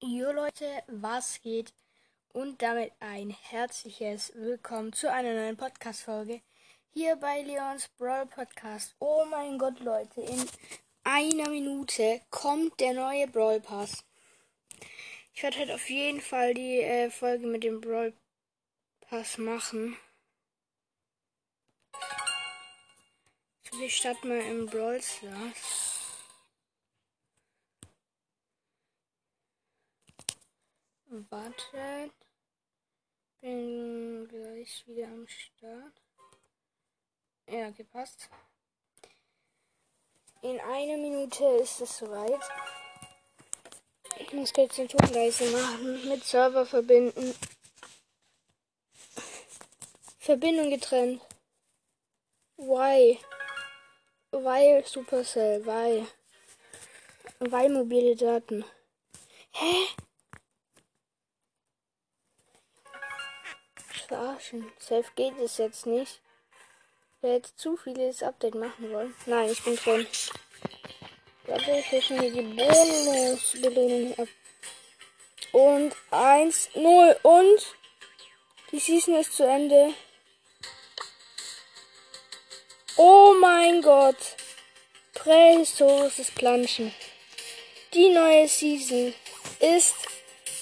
Jo Leute, was geht? Und damit ein herzliches Willkommen zu einer neuen Podcast-Folge hier bei Leons Brawl Podcast. Oh mein Gott, Leute, in einer Minute kommt der neue Brawl Pass. Ich werde halt auf jeden Fall die äh, Folge mit dem Brawl Pass machen. Ich starte mal im Brawl Stars. Wartet. Bin gleich wieder am Start. Ja, gepasst. In einer Minute ist es soweit. Ich muss jetzt den Tonleise machen. Mit Server verbinden. Verbindung getrennt. Why? Weil Supercell. Weil. Weil mobile Daten. Hä? Verarschen. Safe geht es jetzt nicht. Wer jetzt zu vieles Update machen wollen. Nein, ich bin drin. Warte, ich kriege hier die Bonusbelohnung ab. Und 1, 0 und die Season ist zu Ende. Oh mein Gott. Prähistorisches Planschen. Die neue Season ist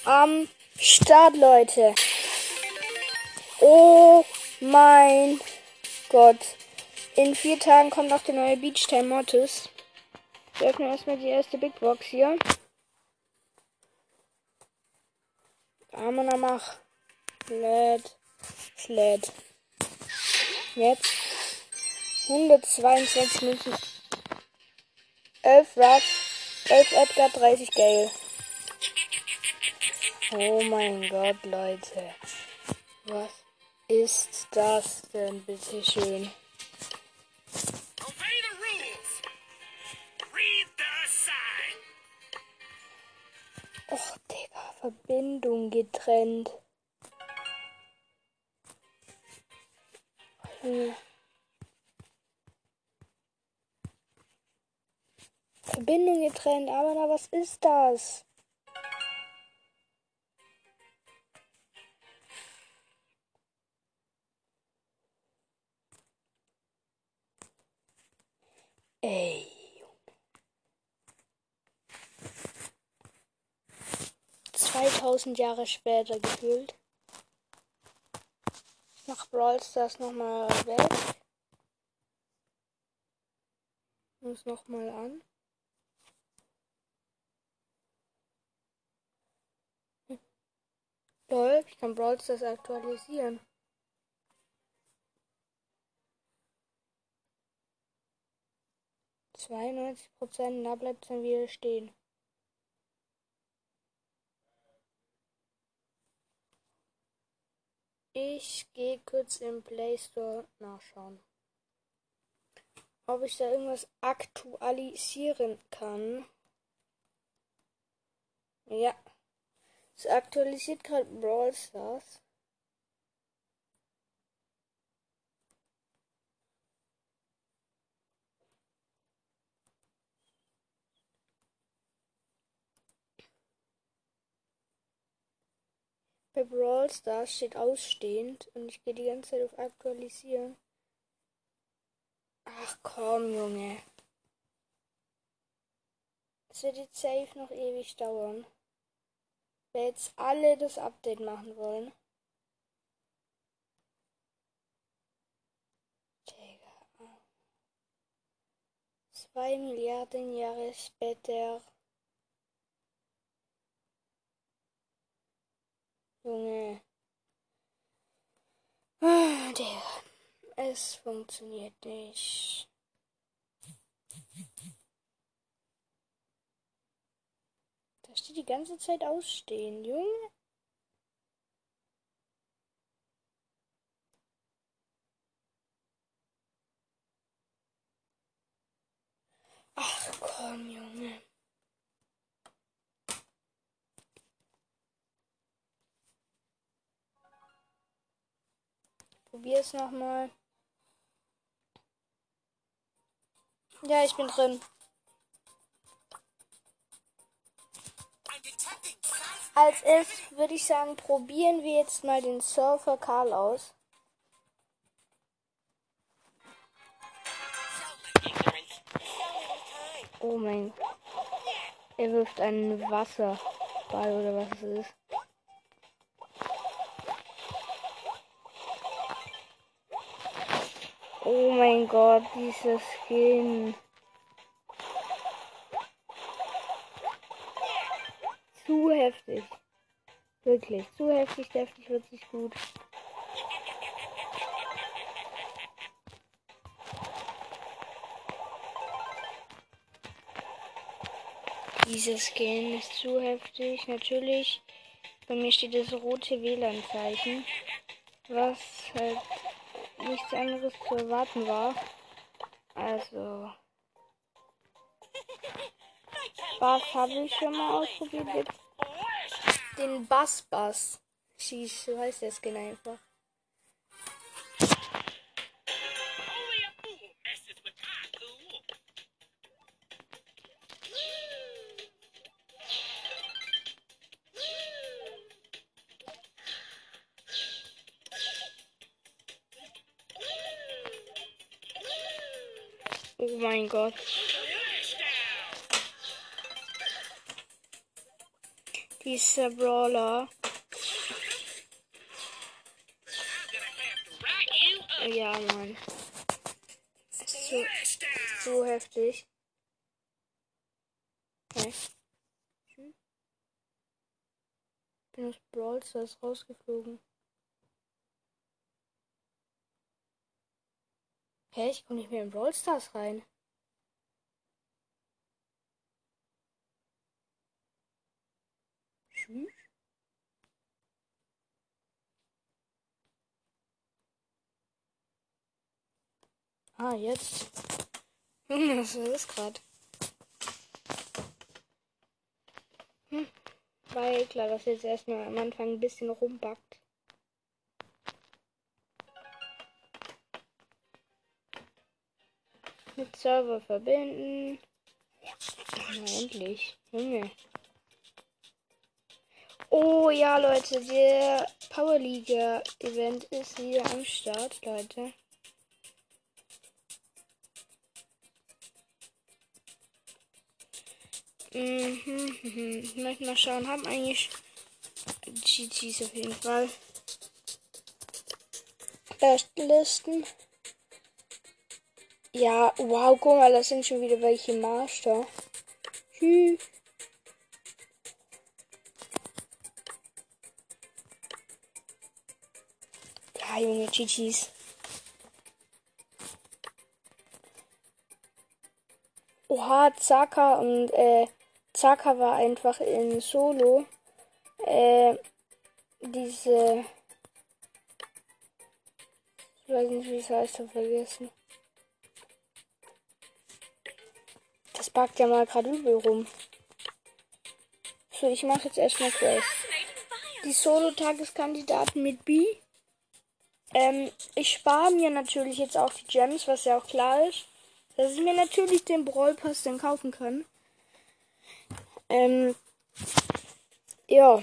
am Start, Leute. Oh mein Gott. In vier Tagen kommt auch der neue Beach Time Mortis. Wir öffnen erstmal die erste Big Box hier. Amana mach. Sled. Sled. Jetzt. 122 Münzen. 11 Rush. 11 Edgar, 30 Gale. Oh mein Gott, Leute. Was ist das denn bitte schön? Och, Digga, Verbindung getrennt. Hm. Verbindung getrennt, aber na, was ist das? Ey. 2000 Jahre später gefühlt. Ich mach Brawl Stars nochmal weg. Muss nochmal an. Hm. Lol, ich kann Brawl Stars aktualisieren. 92 Prozent, da bleibt es dann wieder stehen. Ich gehe kurz im Play Store nachschauen. Ob ich da irgendwas aktualisieren kann. Ja. Es aktualisiert gerade Brawl Stars. Bei Brawl Stars steht ausstehend und ich gehe die ganze Zeit auf Aktualisieren. Ach komm, Junge. Es wird jetzt safe noch ewig dauern. Weil jetzt alle das Update machen wollen. Zwei Milliarden Jahre später. Junge. Ah, der. Es funktioniert nicht. Da steht die ganze Zeit ausstehen, Junge. Ach komm, Junge. Probier es nochmal. Ja, ich bin drin. Als erstes würde ich sagen, probieren wir jetzt mal den Surfer Karl aus. Oh mein. Er wirft einen Wasserball oder was es ist. Oh mein Gott, dieser Skin. Zu heftig. Wirklich, zu heftig, heftig wird sich gut. Dieser Skin ist zu heftig. Natürlich, bei mir steht das rote WLAN-Zeichen, was halt nichts anderes zu erwarten war. Also. Bass habe ich schon mal ausprobiert. Den Bass Bass. Schieß, so heißt der Skin einfach. Gott. Dieser Brawler. Ja, Mann. So, so heftig. Okay. Bin aus Brawl Stars rausgeflogen. Hä, hey, ich komme nicht mehr in Brawl Stars rein. Ah, jetzt. Was ist gerade? Hm. Ja klar, dass jetzt erstmal am Anfang ein bisschen rumbackt. Mit Server verbinden. Na, endlich. Junge. Oh ja, Leute, der Power Liga Event ist wieder am Start, Leute. Ich möchte mal schauen, haben eigentlich GGs auf jeden Fall. Bestlisten. Ja, wow, guck mal, das sind schon wieder welche Master. Tschüss. Ja, Junge, GG's. Oha, Zaka und äh, Zaka war einfach in Solo. Äh, diese. Ich weiß nicht, wie es heißt, habe vergessen. Das backt ja mal gerade übel rum. So, ich mache jetzt erstmal Quest. Die Solo-Tageskandidaten mit B. Ähm, ich spare mir natürlich jetzt auch die Gems, was ja auch klar ist. Dass ich mir natürlich den Brawl Pass dann kaufen kann. Ähm, ja.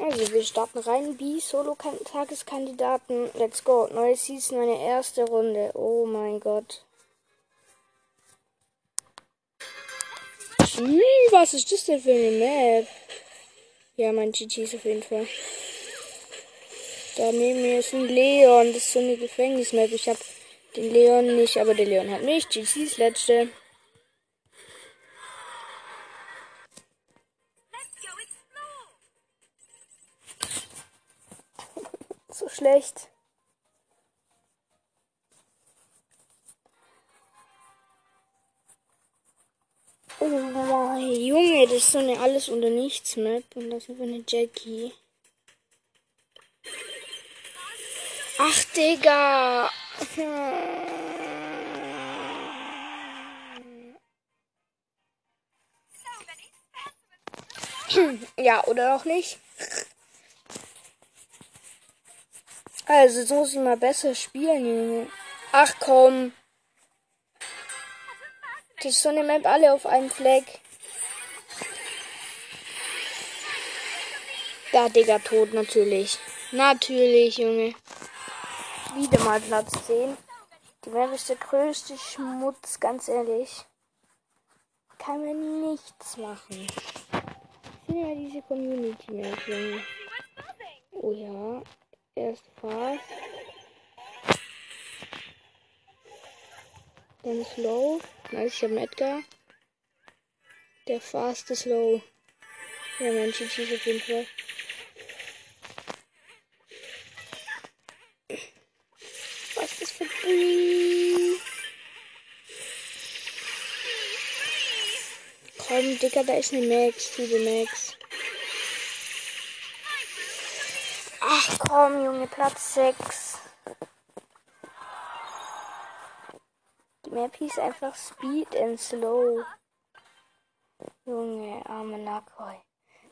Also wir starten rein. B, Solo-Tageskandidaten. Let's go. Neue Season, meine erste Runde. Oh mein Gott. Hm, was ist das denn für eine Map? Ja, mein GG ist auf jeden Fall. Da neben mir ist ein Leon. Das ist so eine Gefängnismap. Ich habe den Leon nicht, aber der Leon hat mich. GG ist letzte. So schlecht. Oh Junge, das ist so eine Alles- oder Nichts-Map. Und das ist eine Jackie. Ach, Digga. Ja, oder auch nicht. Also, jetzt muss ich mal besser spielen, Junge. Ach komm. Das ist so eine Map alle auf einem Fleck. Da, Digga, tot, natürlich. Natürlich, Junge. Wieder mal Platz 10. Die Map ist der größte Schmutz, ganz ehrlich. Kann man nichts machen. Ich finde ja diese Community Map, Junge. Oh ja. Erst fast. Dann slow. Nice, ich habe Edgar. Der fast ist low. Ja, mein GG ist auf jeden Fall. Was ist für Bulli? Komm, Dicker, da ist eine Max, liebe Max. Ach komm, Junge, Platz 6. Die Map hieß einfach Speed and Slow. Junge, arme Nakoi.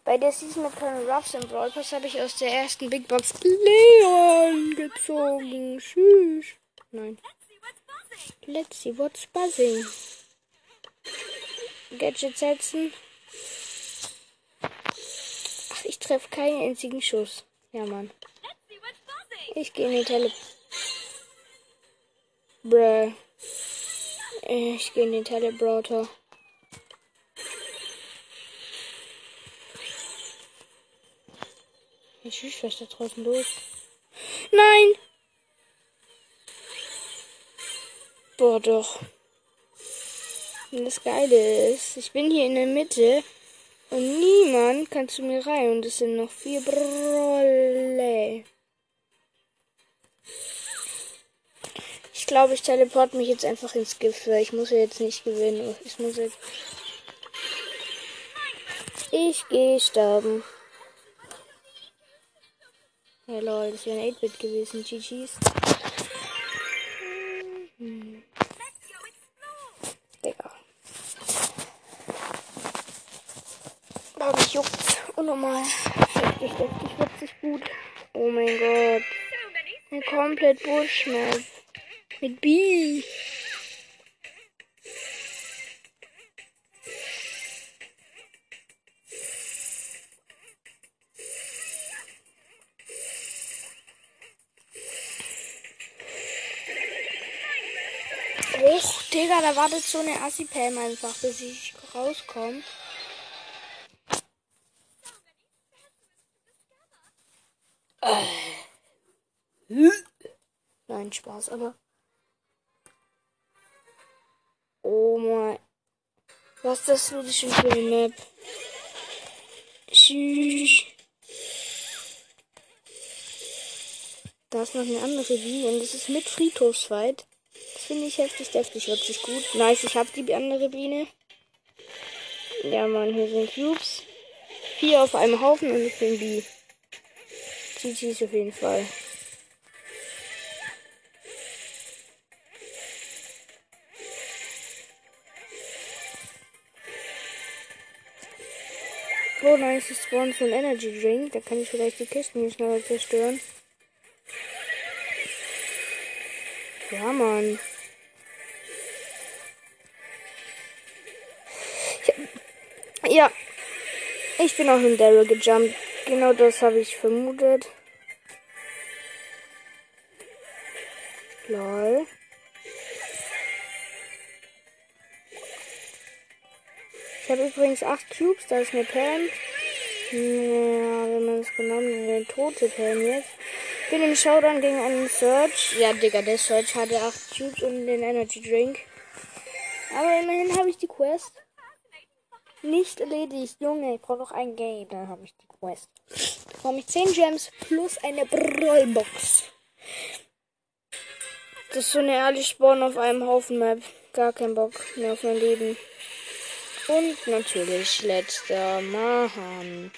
Bei der Season mit Colonel Ruffs im Brawl Pass habe ich aus der ersten Big Box Leon gezogen. Tschüss. Nein. Let's see what's buzzing. Gadget setzen. Ach, ich treffe keinen einzigen Schuss. Ja, Mann. Ich gehe in die Tele... Bruh. Ich gehe in den Telebrauter. Ich weiß, was da draußen los. Nein! Boah, doch. Und das Geile ist, ich bin hier in der Mitte und niemand kann zu mir rein und es sind noch vier Brolle. Ich glaube, ich teleport mich jetzt einfach ins Gift, weil ich muss ja jetzt nicht gewinnen. Ich muss jetzt. Ich gehe sterben. Ja, lol, das wäre ein 8-Bit gewesen. GG's. Hm. Digga. Aber mich juckt's. Unnormal. Heftig, heftig, witzig gut. Oh mein Gott. Ein komplett Buschmap. Mit B. Och, Digga, da wartet so eine Assi-Pam einfach, bis ich rauskomme. Nein, Spaß, aber. Oh mein. Was ist das für eine Map? Tschüss. Da ist noch eine andere wie und das ist mit Friedhofsfight. Das finde ich heftig, deftig, wirklich gut. Nice, ich habe die andere Biene. Ja, Mann, hier sind Cubes. Vier auf einem Haufen und ich bin B. GG's auf jeden Fall. Oh nice, spawn ein Energy Drink. Da kann ich vielleicht die Kisten hier schneller zerstören. Ja, Mann. Ja. Ich bin auch in Daryl gejumpt. Genau das habe ich vermutet. Lol. Ich habe übrigens 8 Cubes, da ist eine Pam. Ja, wenn man es genommen eine tote Pam jetzt. Bin im Showdown gegen einen Search. Ja, Digga, der Search hatte 8 Cubes und den Energy Drink. Aber immerhin habe ich die Quest nicht erledigt. Junge, ich brauche noch ein Game. Dann habe ich die Quest. Bekomme ich 10 Gems plus eine Brawlbox. Das ist so eine ehrliche Spawn auf einem Haufen Map. Gar kein Bock mehr auf mein Leben. Und natürlich letzter Mann.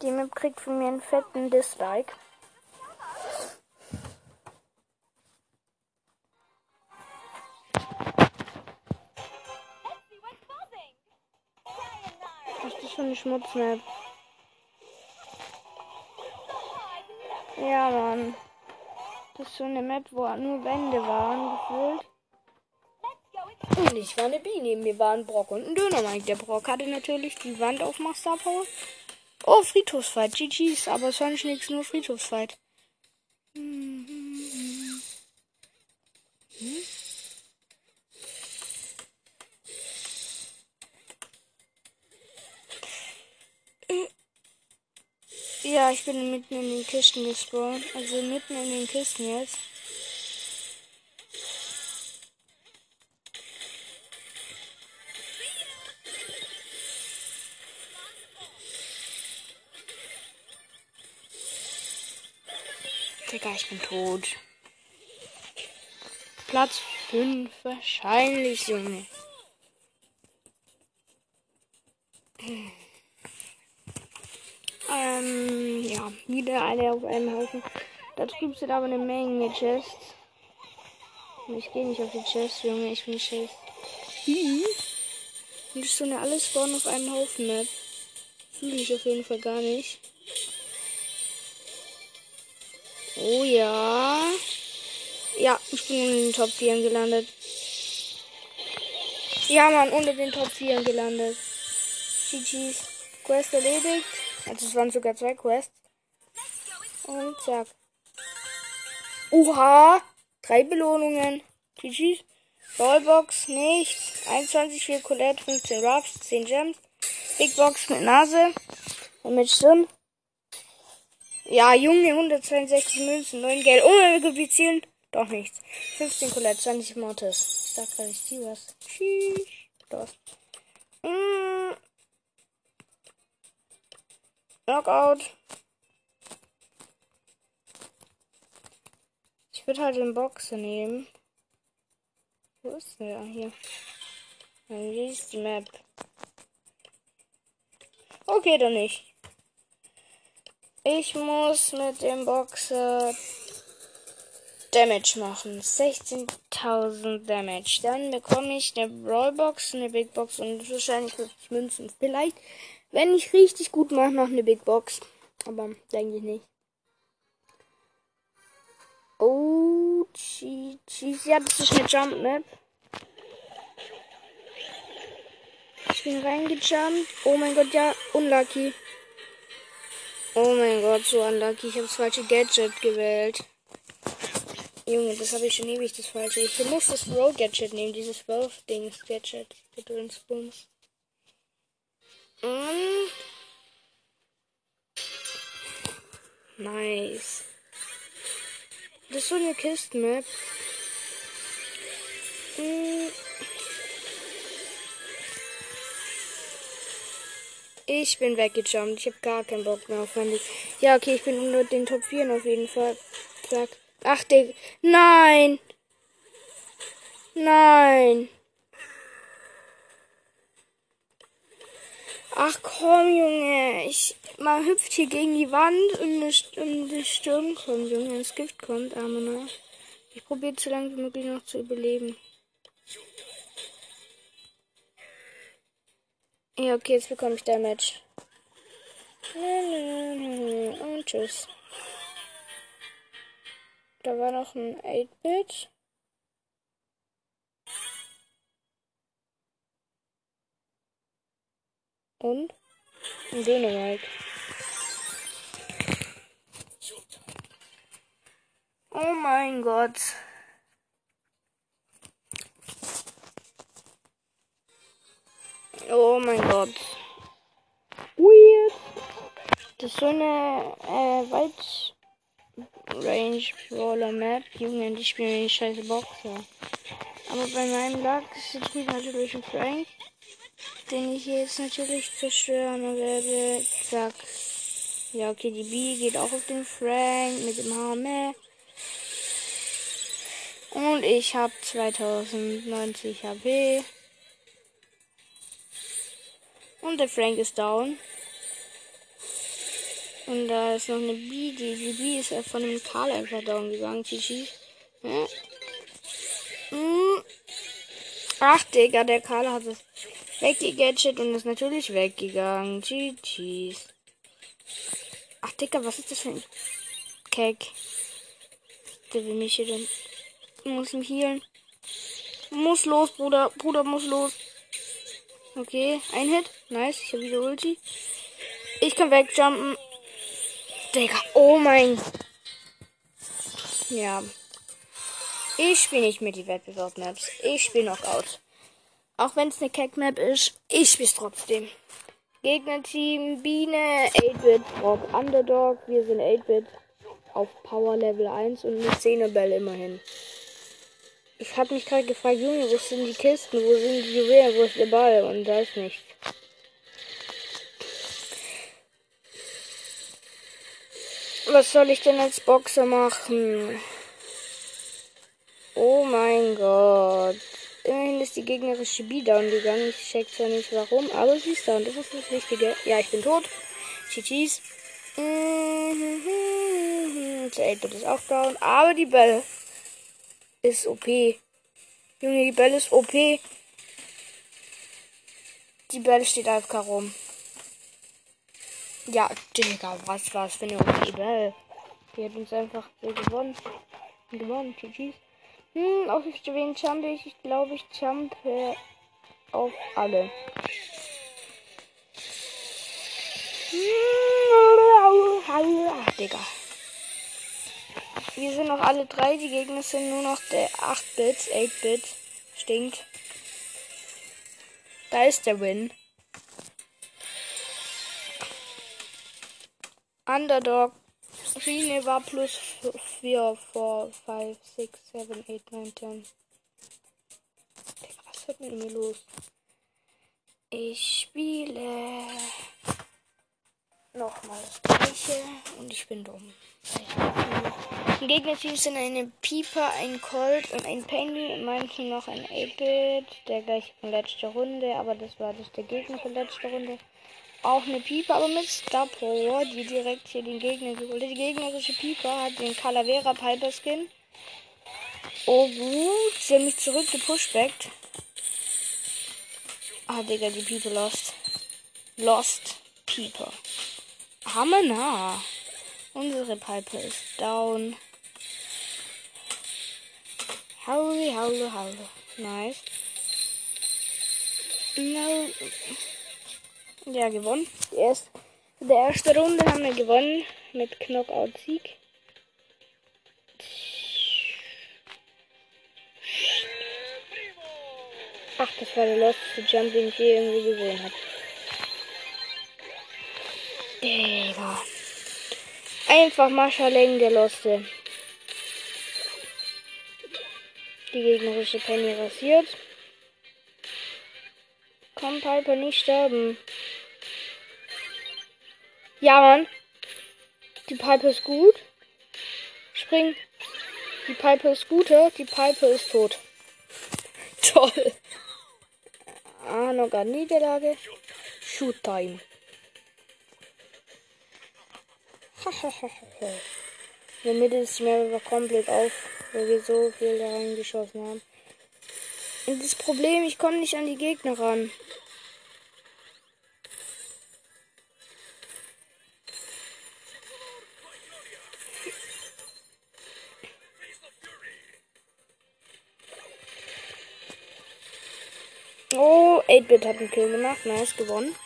Die Map kriegt von mir einen fetten Dislike. Ist für eine Schmutzmap? Ja, Mann. Das ist so eine Map, wo nur Wände waren, gefühlt. Und ich war eine B. Neben mir war ein Brock und ein Döner. Mike. Der Brock hatte natürlich die Wand auf Master Power. Oh, Friedhofsfight. GG's. Aber es war nicht nichts, nur Friedhofsfight. Hm. Ja, ich bin mitten in den Kisten gespawnt. Also mitten in den Kisten jetzt. Digga, ich bin tot. Platz 5 wahrscheinlich, Junge. Ähm, ja, wieder alle auf einem Haufen. Da drüben sind aber eine Menge Chests. Ich gehe nicht auf die Chests, Junge, ich bin Chest. Hm. Und so eine alles spawnen auf einem Haufen Map. Fühle ich auf jeden Fall gar nicht. Oh ja. Ja, ich bin in den Top 4 gelandet. Ja, Mann, unter den Top 4 gelandet. GG's. Quest erledigt. Also es waren sogar zwei Quests. Und zack. Oha! Drei Belohnungen. GG's. Ballbox nichts. 21 für Colette, 15 Ruffs, 10 Gems. Big Box mit Nase. Und mit Stimmen. Ja, Junge, 162 Münzen, 9 Geld. Unmöglich Doch nichts. 15 Colette, 20 Mortis. Ich sag gerade, ich zieh was. Tschüss. Los. Mm. Knockout. Ich würde halt den Boxer nehmen. Wo ist der? Hier. Hier ist die Map. Okay, dann nicht. Ich muss mit dem Boxer Damage machen. 16.000 Damage. Dann bekomme ich eine Brawlbox, eine Big Box und wahrscheinlich 50 Münzen. Vielleicht wenn ich richtig gut mache, noch eine Big Box. Aber denke ich nicht. Oh, Cheese. Ja, das ist eine Jump Map. Ich bin reingejumpt. Oh mein Gott, ja, unlucky. Oh mein Gott, so unlucky. Ich habe das falsche Gadget gewählt. Junge, das habe ich schon ewig, das falsche. Ich muss das Road Gadget nehmen, dieses Wolf-Dings Gadget. Bums. Mm. Nice. Das ist so eine Kisten-Map. Mm. Ich bin weggejumpt. Ich habe gar keinen Bock mehr auf Handy. Ja, okay, ich bin unter den Top 4 auf jeden Fall. Ach, Digga. Nein! Nein! Ach komm, Junge. Ich, man hüpft hier gegen die Wand und, der Sturm kommt, Junge. Das Gift kommt, aber noch. Ich probiere so lange wie möglich noch zu überleben. Ja, okay, jetzt bekomme ich Damage. Und tschüss. Da war noch ein 8-Bit. Und ein Dänemark. Oh mein Gott. Oh mein Gott. Weird. Das ist so eine äh, Weit Range Brawler Map. Junge, die spielen scheiße Boxer. Aber bei meinem Lag ist jetzt natürlich ein Frank den ich jetzt natürlich zerstören werde. Zack. Ja, okay, die B geht auch auf den Frank mit dem Hammer. Und ich habe 2090 HP. Und der Frank ist down. Und da ist noch eine B. Die, die B ist von dem Karl einfach down gegangen. GG. Ja. Hm. Ach, Digga, der Karl hat es weggegadget und ist natürlich weggegangen. GG's. Ach, Digga, was ist das für ein Keck? Der will mich hier denn. Muss ihn healen. Muss los, Bruder. Bruder muss los. Okay, ein Hit. Nice, ich habe wieder Ulti. Ich kann wegjumpen. Digga, oh mein. Ja. Ich spiele nicht mit die Wettbewerb-Maps. Ich spiele Knockout. Auch wenn es eine Kack-Map ist, ich spiele es trotzdem. Gegnerteam Biene, 8-Bit, Rob Underdog. Wir sind 8-Bit auf Power Level 1 und mit 10 Bell immerhin. Ich habe mich gerade gefragt, Junge, wo sind die Kisten? Wo sind die Juwelen? Wo ist der Ball? Und da ist nichts. Was soll ich denn als Boxer machen? Oh mein Gott. Immerhin ist die gegnerische B down gegangen. Ich check zwar nicht warum, aber sie ist down. Das ist das Wichtige. Ja, ich bin tot. GG's. Der 8 ist auch down. Aber die Bell ist OP. Junge, die Bell ist OP. Die Bell steht einfach rum. Ja, Digga, was war's für eine OP Bell? Die hat uns einfach gewonnen. Gewonnen, GG's. Hm, auf wen jump ich? Ich glaube, ich jumpe auf alle. Ach, Digga. Wir sind noch alle drei. Die Gegner sind nur noch der 8-Bit, 8-Bit. Stinkt. Da ist der Win. Underdog Rine war plus 4, 4, 5, 6, 7, 8, 9, 10. was wird mit mir los? Ich spiele nochmal das gleiche und ich bin dumm. Im Gegnerteam sind eine Pieper, ein Colt und ein Penny. Meinem Team noch ein 8-Bit, der gleich von letzter Runde, aber das war das der Gegner von letzter Runde auch eine Pieper, aber mit Star Power, die direkt hier den Gegner geholt hat. Die gegnerische Pieper hat den Calavera Piper Skin. Oh gut, sie haben mich zurückgepushbackt. Ah, Digga, die Pieper lost. Lost Pieper. Hammer nah. Unsere Piper ist down. Haule, haule, haule. Nice. No. Ja, gewonnen. Die erste, der erste Runde haben wir gewonnen mit Knockout-Sieg. Ach, das war der losteste Jump, den ich je irgendwie gesehen habe. Digga. Einfach Marshalling der Loste. Die gegnerische Penny rasiert. Komm, Piper, nicht sterben. Ja, Mann. Die Pipe ist gut. Spring. Die Pipe ist guter. Die Pipe ist tot. Toll. Ah, noch gar Niederlage. Shoot Time. In der Mitte ist die Map komplett auf, weil wir so viel da reingeschossen haben. Und das Problem, ich komme nicht an die Gegner ran. 8-Bit hat einen Kill gemacht. Nice, gewonnen.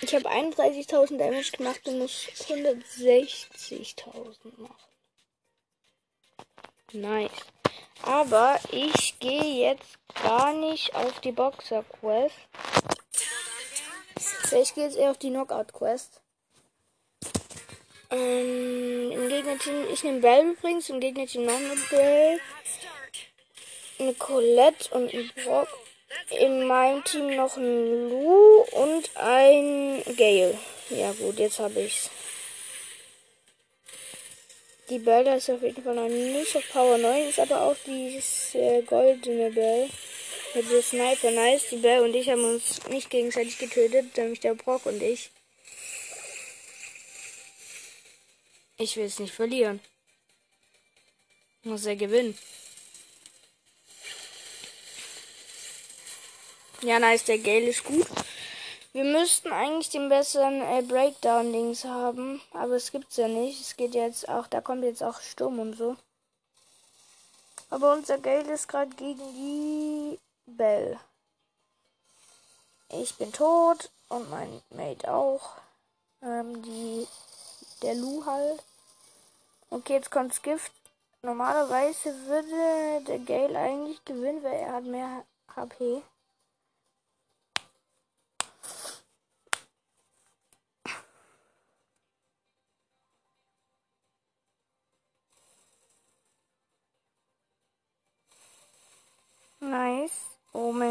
Ich habe 31.000 Damage gemacht und muss 160.000 machen. Nice. Aber ich gehe jetzt gar nicht auf die Boxer Quest. Ich gehe jetzt eher auf die Knockout Quest. Ähm, Im Gegnerteam, ich nehme Bell übrigens, im Gegnerteam noch eine Bell eine Colette und ein Brock. In meinem Team noch ein Lu und ein Gale. Ja gut, jetzt habe ich's. Die Bell ist auf jeden Fall noch nicht auf Power 9, ist aber auch dieses äh, goldene Bell. Mit der Sniper, nice. Die Bell und ich haben uns nicht gegenseitig getötet, nämlich der Brock und ich. Ich will es nicht verlieren. Muss er gewinnen. Ja, nice, der Gale ist gut. Wir müssten eigentlich den besseren äh, Breakdown-Dings haben, aber es gibt's ja nicht. Es geht jetzt auch, da kommt jetzt auch Sturm und so. Aber unser Geld ist gerade gegen die Bell. Ich bin tot und mein Mate auch. Ähm, die, der Lu halt. Okay, jetzt kommt's Gift. Normalerweise würde der Gale eigentlich gewinnen, weil er hat mehr HP.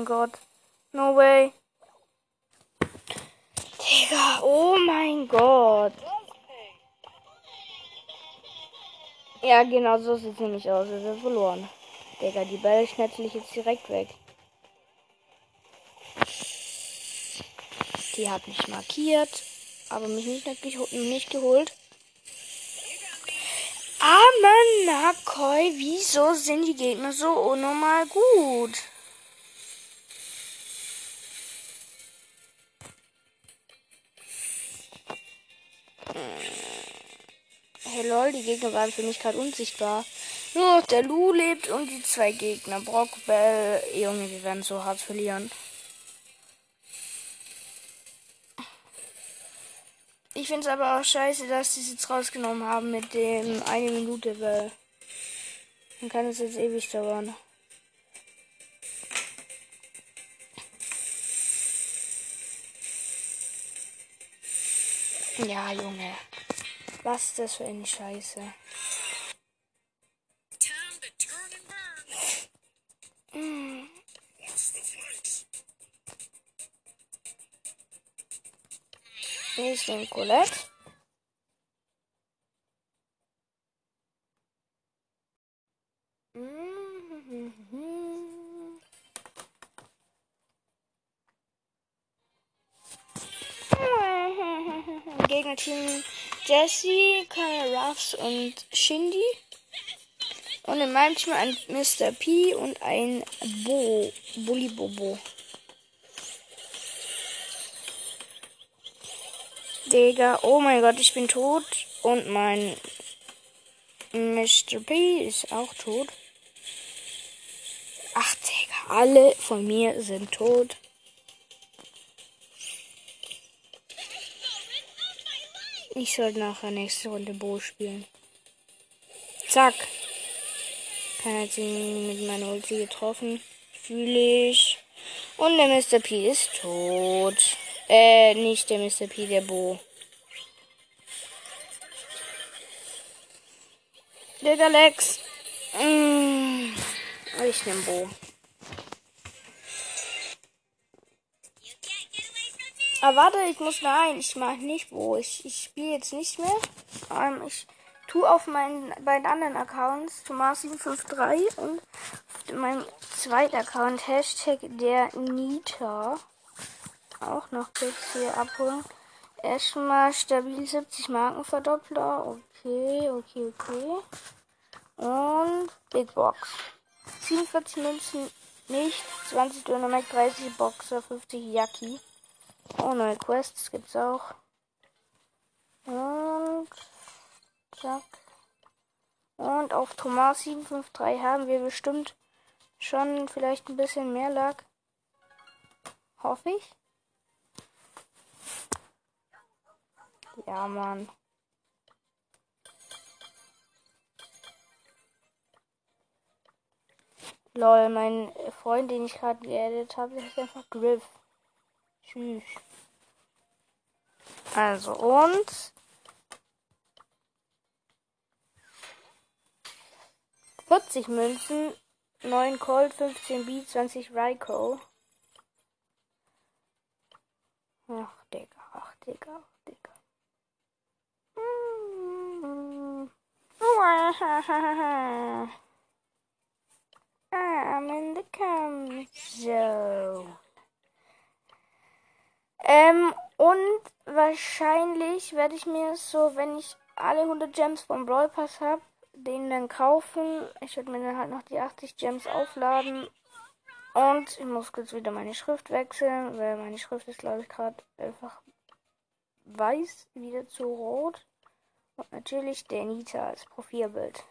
Gott. No way. Digga, oh mein Gott. Ja, genau so sieht es nämlich aus. Wir sind verloren. Digga, die Bälle schnetzel ich jetzt direkt weg. Die hat mich markiert, aber mich nicht, nicht geholt. Aber Nakoi, wieso sind die Gegner so unnormal gut? Lol, die Gegner waren für mich gerade unsichtbar. Nur noch der Lu lebt und die zwei Gegner. Brock, Bell, Junge, wir werden so hart verlieren. Ich finde es aber auch scheiße, dass sie es jetzt rausgenommen haben mit dem eine Minute, weil dann kann es jetzt ewig dauern. Ja, Junge. Was ist das für eine Scheiße? Mm. Ist ein Colette. Gegnerteam Jesse, Kyle Ruffs und Shindy. Und in meinem Team ein Mr. P und ein Bo, Bully Bobo. Digga, oh mein Gott, ich bin tot. Und mein Mr. P ist auch tot. Ach, Digga, alle von mir sind tot. Ich sollte nachher nächste Runde Bo spielen. Zack. Hat ihn mit meiner Ulti getroffen. Fühle ich. Und der Mr. P ist tot. Äh, nicht der Mr. P, der Bo. Digga, Lex. Mm, ich nehm Bo. Aber warte, ich muss nein, ich mach nicht Bo. Ich, ich spiele jetzt nicht mehr. Ähm, ich tu auf meinen beiden anderen Accounts Thomas753 und auf meinem zweiten Account Hashtag der Nita auch noch PC abholen. Erstmal stabil 70 Markenverdoppler. Okay, okay, okay. Und Big Box. 47 Münzen nicht. 20 Dynamite, 30 Boxer, 50 Yaki. Oh, neue Quests gibt's auch. Und zack. Und auf Thomas 753 haben wir bestimmt schon vielleicht ein bisschen mehr Lack. Hoffe ich. Ja, Mann. Lol, mein Freund, den ich gerade geaddet habe, ist einfach Griff. Tschüss. Also, und. Vierzig Münzen, 9 Colt, 15 B, 20 Ryko. Ach, Digga, ach, Digga. I'm in the come zone. Ähm, und wahrscheinlich werde ich mir so, wenn ich alle 100 Gems vom Brawl Pass habe, den dann kaufen. Ich werde mir dann halt noch die 80 Gems aufladen. Und ich muss kurz wieder meine Schrift wechseln, weil meine Schrift ist, glaube ich, gerade einfach weiß wieder zu rot. Und natürlich der Nita als Profilbild.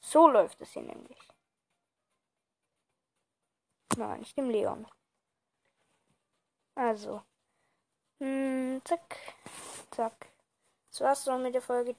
So läuft es hier nämlich. Nein, ich nehme Leon. Also. Hm, zack. Zack. Das war's dann mit der Folge.